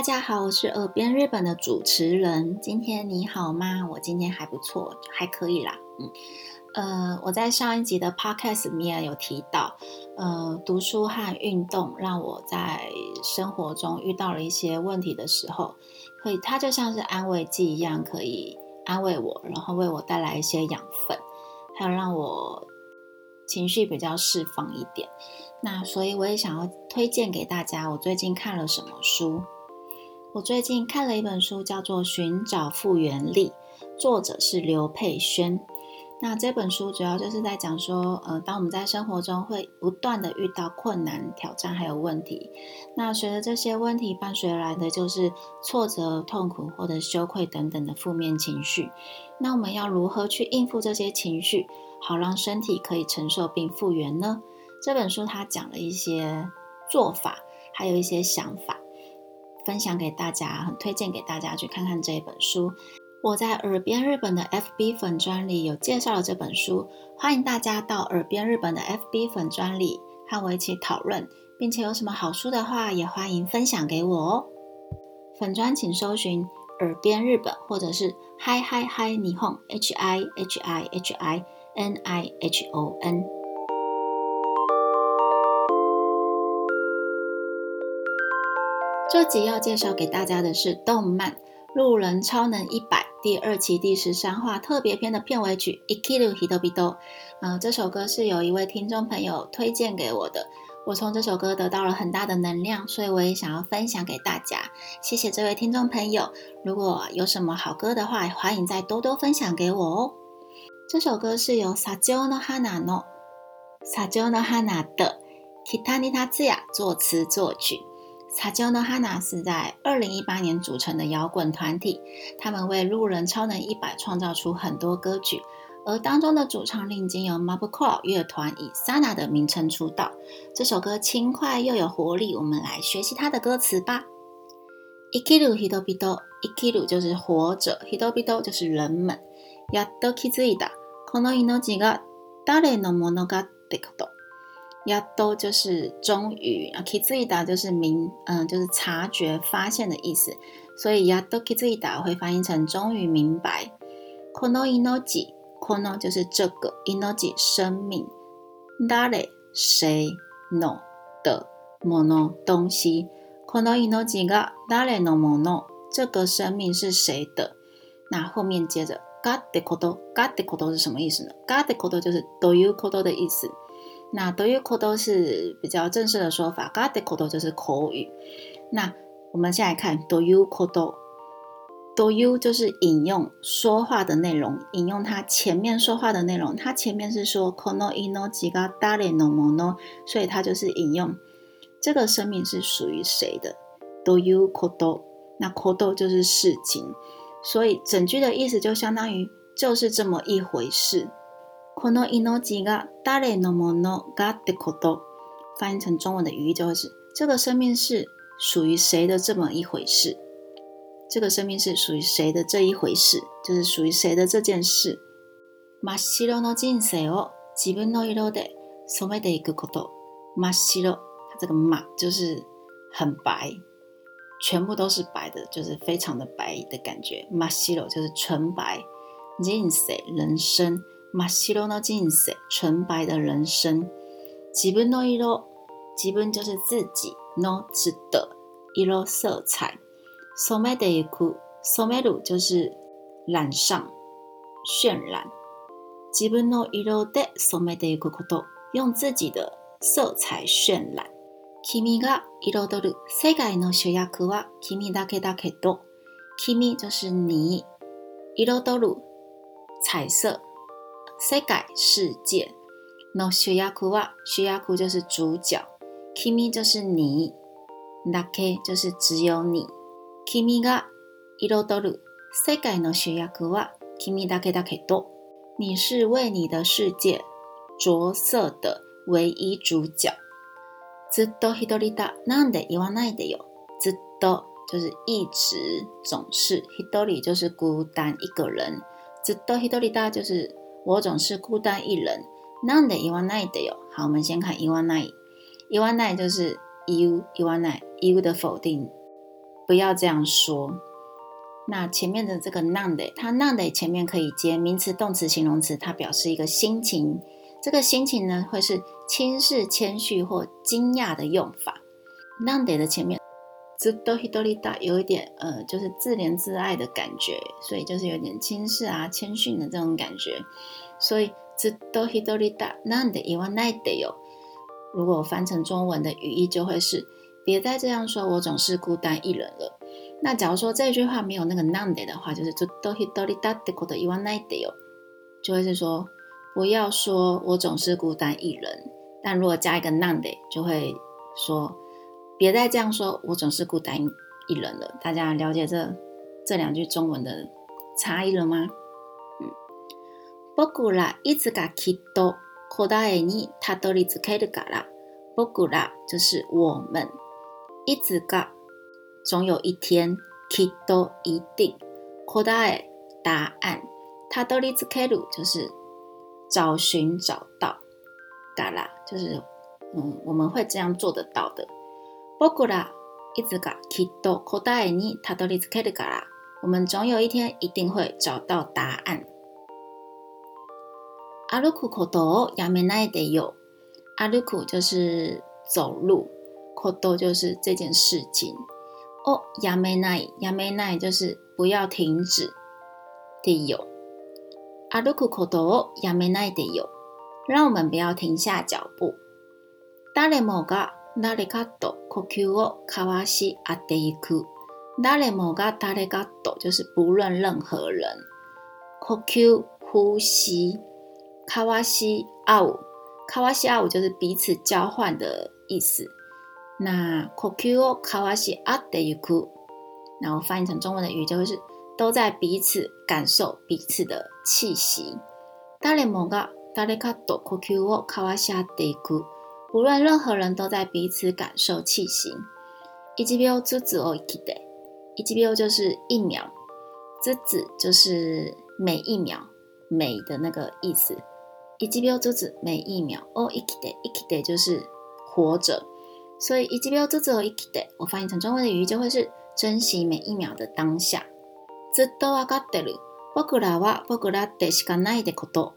大家好，我是耳边日本的主持人。今天你好吗？我今天还不错，还可以啦。嗯，呃，我在上一集的 podcast 里面有提到，呃，读书和运动让我在生活中遇到了一些问题的时候，可以它就像是安慰剂一样，可以安慰我，然后为我带来一些养分，还有让我情绪比较释放一点。那所以我也想要推荐给大家，我最近看了什么书。我最近看了一本书，叫做《寻找复原力》，作者是刘佩轩。那这本书主要就是在讲说，呃，当我们在生活中会不断的遇到困难、挑战还有问题，那随着这些问题伴随而来的就是挫折、痛苦或者羞愧等等的负面情绪。那我们要如何去应付这些情绪，好让身体可以承受并复原呢？这本书它讲了一些做法，还有一些想法。分享给大家，很推荐给大家去看看这一本书。我在耳边日本的 FB 粉专里有介绍了这本书，欢迎大家到耳边日本的 FB 粉专里和我一起讨论，并且有什么好书的话，也欢迎分享给我哦。粉砖请搜寻“耳边日本”或者是“ Hi h 嗨嗨嗨霓 i h I H I H I N I H O N。这集要介绍给大家的是动漫《路人超能一百》第二期第十三话特别篇的片尾曲《Ikiru Hitobito》。嗯，这首歌是有一位听众朋友推荐给我的，我从这首歌得到了很大的能量，所以我也想要分享给大家。谢谢这位听众朋友！如果有什么好歌的话，欢迎再多多分享给我哦。这首歌是由 Sajio no Hana no s a j o no Hana 的 Kitanita Zya 作词作曲。查究呢哈纳是在二零一八年组成的摇滚团体，他们为《路人超能一百》创造出很多歌曲，而当中的主唱令今由 m a b c o r e 乐团以 Sana 的名称出道。这首歌轻快又有活力，我们来学习它的歌词吧。i d o i k i き u 就是活着，d o 就是人们。やっと気づい n こ m 命 n o ga d か k o d o 亚都就是终于，kizida 就是明，嗯，就是察觉、发现的意思。所以亚都 kizida 会翻译成终于明白。kono inoji，kono 就是这个，inoji 生命，dare 谁 no 的 mono 东西，kono inoji ga dare no mono 这个生命是谁的？那后面接着 gatte koto，gatte koto 是什么意思呢？gatte koto 就是都有 koto 的意思。那 dekodō 是比较正式的说法 g a k a d e k o 就是口语。那我们先来看 d o k o d o y o u 就是引用说话的内容，引用它前面说话的内容。它前面是说 kono ino ji ga d a r n o m o no，所以它就是引用这个生命是属于谁的 d you k o d o 那 k o d o 就是事情，所以整句的意思就相当于就是这么一回事。この命が誰のものかということ、翻译成中文的语义就是：这个生命是属于谁的这么一回事。这个生命是属于谁的这一回事，就是属于谁的这件事。マシロの景色を自分のイで、すべて一個口頭。マシ它这个マ就是很白，全部都是白的，就是非常的白的感觉。マシロ就是纯白，景色人生。马西罗の人生、純白的人生。自分の色、自分就是自己，の持的色、彩。染める、染める就是染上、渲染。自分の色で染めるということ、用自己的色彩渲染。君が色取る、世界の主役は君だけだけど、君就是你，色取る、彩色。世界，那主角啊，主角就是主角，i 就是你，だけ就是只有你，君が色 k り世界の主役は君だけだけ o 你是为你的世界着色的唯一主角。ずっとひとだ，なんで言わないでよ。ずっと就是一直总是，ひと就是孤单一个人，ずっとひとだ就是。我总是孤单一人。None de iwanai de 好，我们先看 o w a n a i iwanai 就是 you。o w a n a t you 的否定，不要这样说。那前面的这个 none d 它 none d 前面可以接名词、动词、形容词，它表示一个心情。这个心情呢，会是轻视、谦虚或惊讶的用法。None d 的前面。这多希多利达有一点呃，就是自怜自爱的感觉，所以就是有点轻视啊、谦逊的这种感觉。所以这多希多利达，なんで言わないでよ。如果翻成中文的语义就会是：别再这样说，我总是孤单一人了。那假如说这句话没有那个 none なんで的话，就是这多希多利达的言わないで哟，就会是说不要说我总是孤单一人。但如果加一个 none なんで，就会说。别再这样说，我总是孤单一人了。大家了解这这两句中文的差异了吗？嗯，ぼくらいつかきっと答えに辿り着けるから。ぼくら就是我们，いつか总有一天，きっと一定，答え答案，辿り着ける就是找寻找到，嘎啦就是嗯，我们会这样做得到的。我们总有一天一定会找到答案。阿鲁库科多，亚美奈得有。阿鲁库就是走路，科多就是这件事情。哦，亚美奈，亚美奈就是不要停止，得有。阿鲁库科多，亚美奈得有，让我们不要停下脚步。达雷摩嘎。誰かと多？呼吸交卡哇西っ得いく。誰もが誰かと多？就是不论任何人，呼吸，卡哇西合う。卡哇西合う就是彼此交換的意思。那呼吸交卡哇西っ得いく。那我翻译成中文的语就是都在彼此感受彼此的气息。誰もが誰かと多？呼吸交卡哇西っ得いく。无论任何人都在彼此感受气息。一気秒之子を生き一気秒就是一秒，之子就是每一秒，每的那个意思。一気秒之子每一秒哦，生きで生就是活着。所以一気秒之子を生き我翻译成中文的语义就会是珍惜每一秒的当下。ずっとわかってる僕らは僕らでしかないでこと。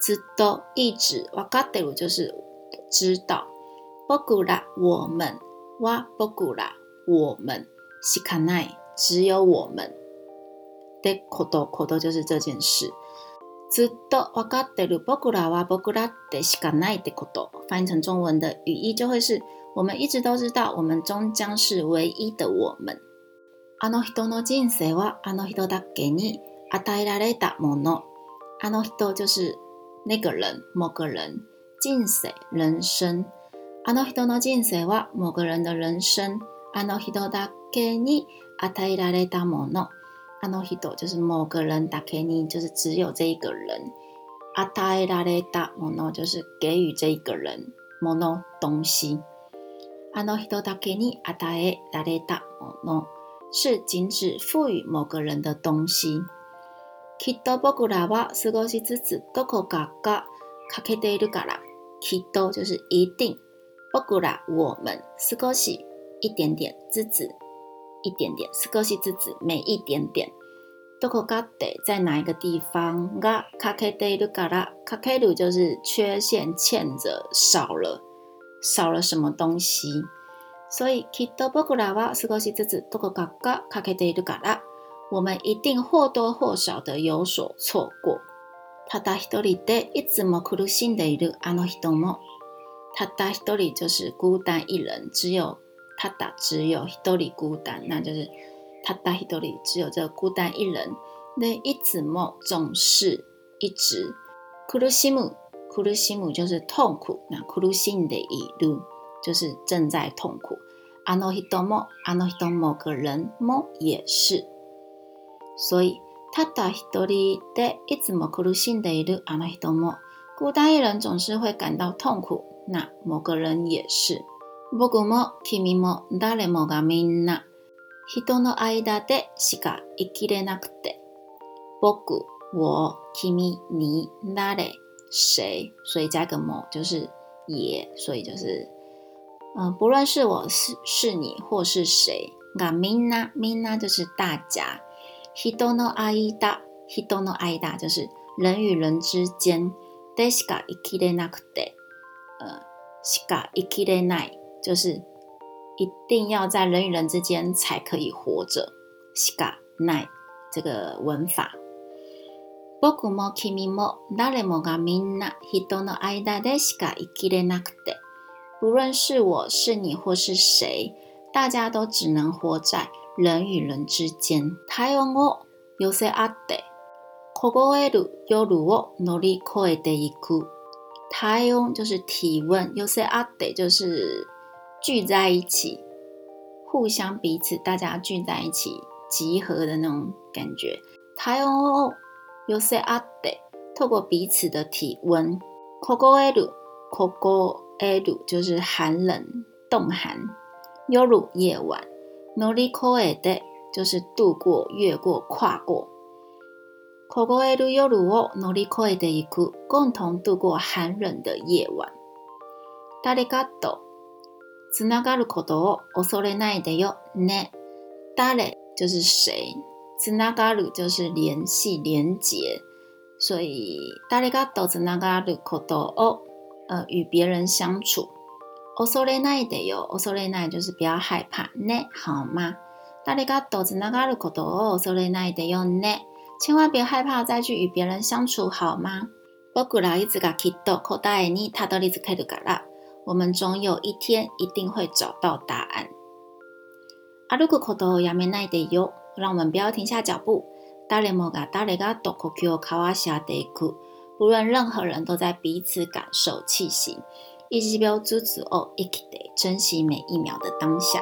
ずっと一直わかってる就是。知道波古拉我们哇波古拉我们西卡奈只有我们 d e c o d 就是这件事知道我们翻译成中文的语义就会是我们一直都知道我们终将是唯一的我们 uno hi don't know jin seiwa u n 就是那个人某个人人生，人的人生，あの人の人生は、某个人的人生、あの人だけに与えられたもの、あの人は就是某个人だけに就是只有这一个人、与えられたもの就是给予这一个人もの东西、あの人だけに与えられたもの，是仅指赋予某个人的东西。きっと僕らは過ごしつつどこかが欠けているから。きっと就是一定，古ら我们少し一点点之子，一点点，少し之子每一点点，どこがで在哪一个地方が欠けているから、欠ける就是缺陷欠着少了，少了什么东西，所以きっと僕らは少し之子どこがが欠けているから，我们一定或多或少的有所错过。ただ一人でいつも苦しんでいるあの人も、ただ一人就是孤单一人，只有ただ只有一人孤单，那就是ただ一人只有这孤单一人。でいつも总是一直苦しむ苦しむ就是痛苦，那苦しんでいる就是正在痛苦。あの人もあの人某个人も也是，所以。他だ一人で一直も苦し心的いるあの人も、么孤单一人总是会感到痛苦。那某个人也是。僕も君も誰もがみんな人の間でしか生きれなくて。僕我，君你，誰谁，所以加个么就是也，所以就是嗯，不论是我是是你或是谁，がみんなみんな就是大家。人の間 i し e n a k なく e 呃，k i 生 e nai，就是一定要在人与人之间才可以活着。し nai 这个文法。不论是我是你或是谁，大家都只能活在。人与人之间，体温我有些阿得，酷过阿鲁有如我努力酷阿得一酷。体就是体温，有些阿得就是聚在一起，互相彼此大家聚在一起集合的那种感觉。体温我有些阿得，透过彼此的体温，酷过阿鲁酷过就是寒冷冻寒，有如夜晚。努力跨越的，就是度过、越过、跨过。こごえる夜路を乗り越えていく，共同度过寒冷的夜晚。誰がとつながることを恐れないでよね。誰就是谁，つながる就是联系、连接。所以誰がとつながることを，呃，与别人相处。勿要怕的哟，勿要怕就是不要害怕，呢好吗？大家多连结的事情勿要怕的哟，呢千万别害怕再去与别人相处好吗？我们总有一天一定会找到答案。让我们不要停下脚步，不论任何人都在彼此感受气息。一起飙珠子哦！一起得珍惜每一秒的当下。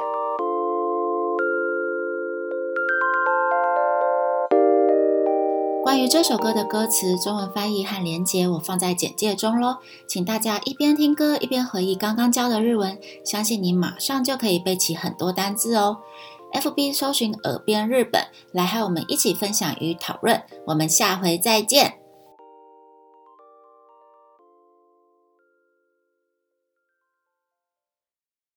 关于这首歌的歌词、中文翻译和连接，我放在简介中喽。请大家一边听歌一边回忆刚刚教的日文，相信你马上就可以背起很多单字哦。FB 搜寻耳边日本，来和我们一起分享与讨论。我们下回再见。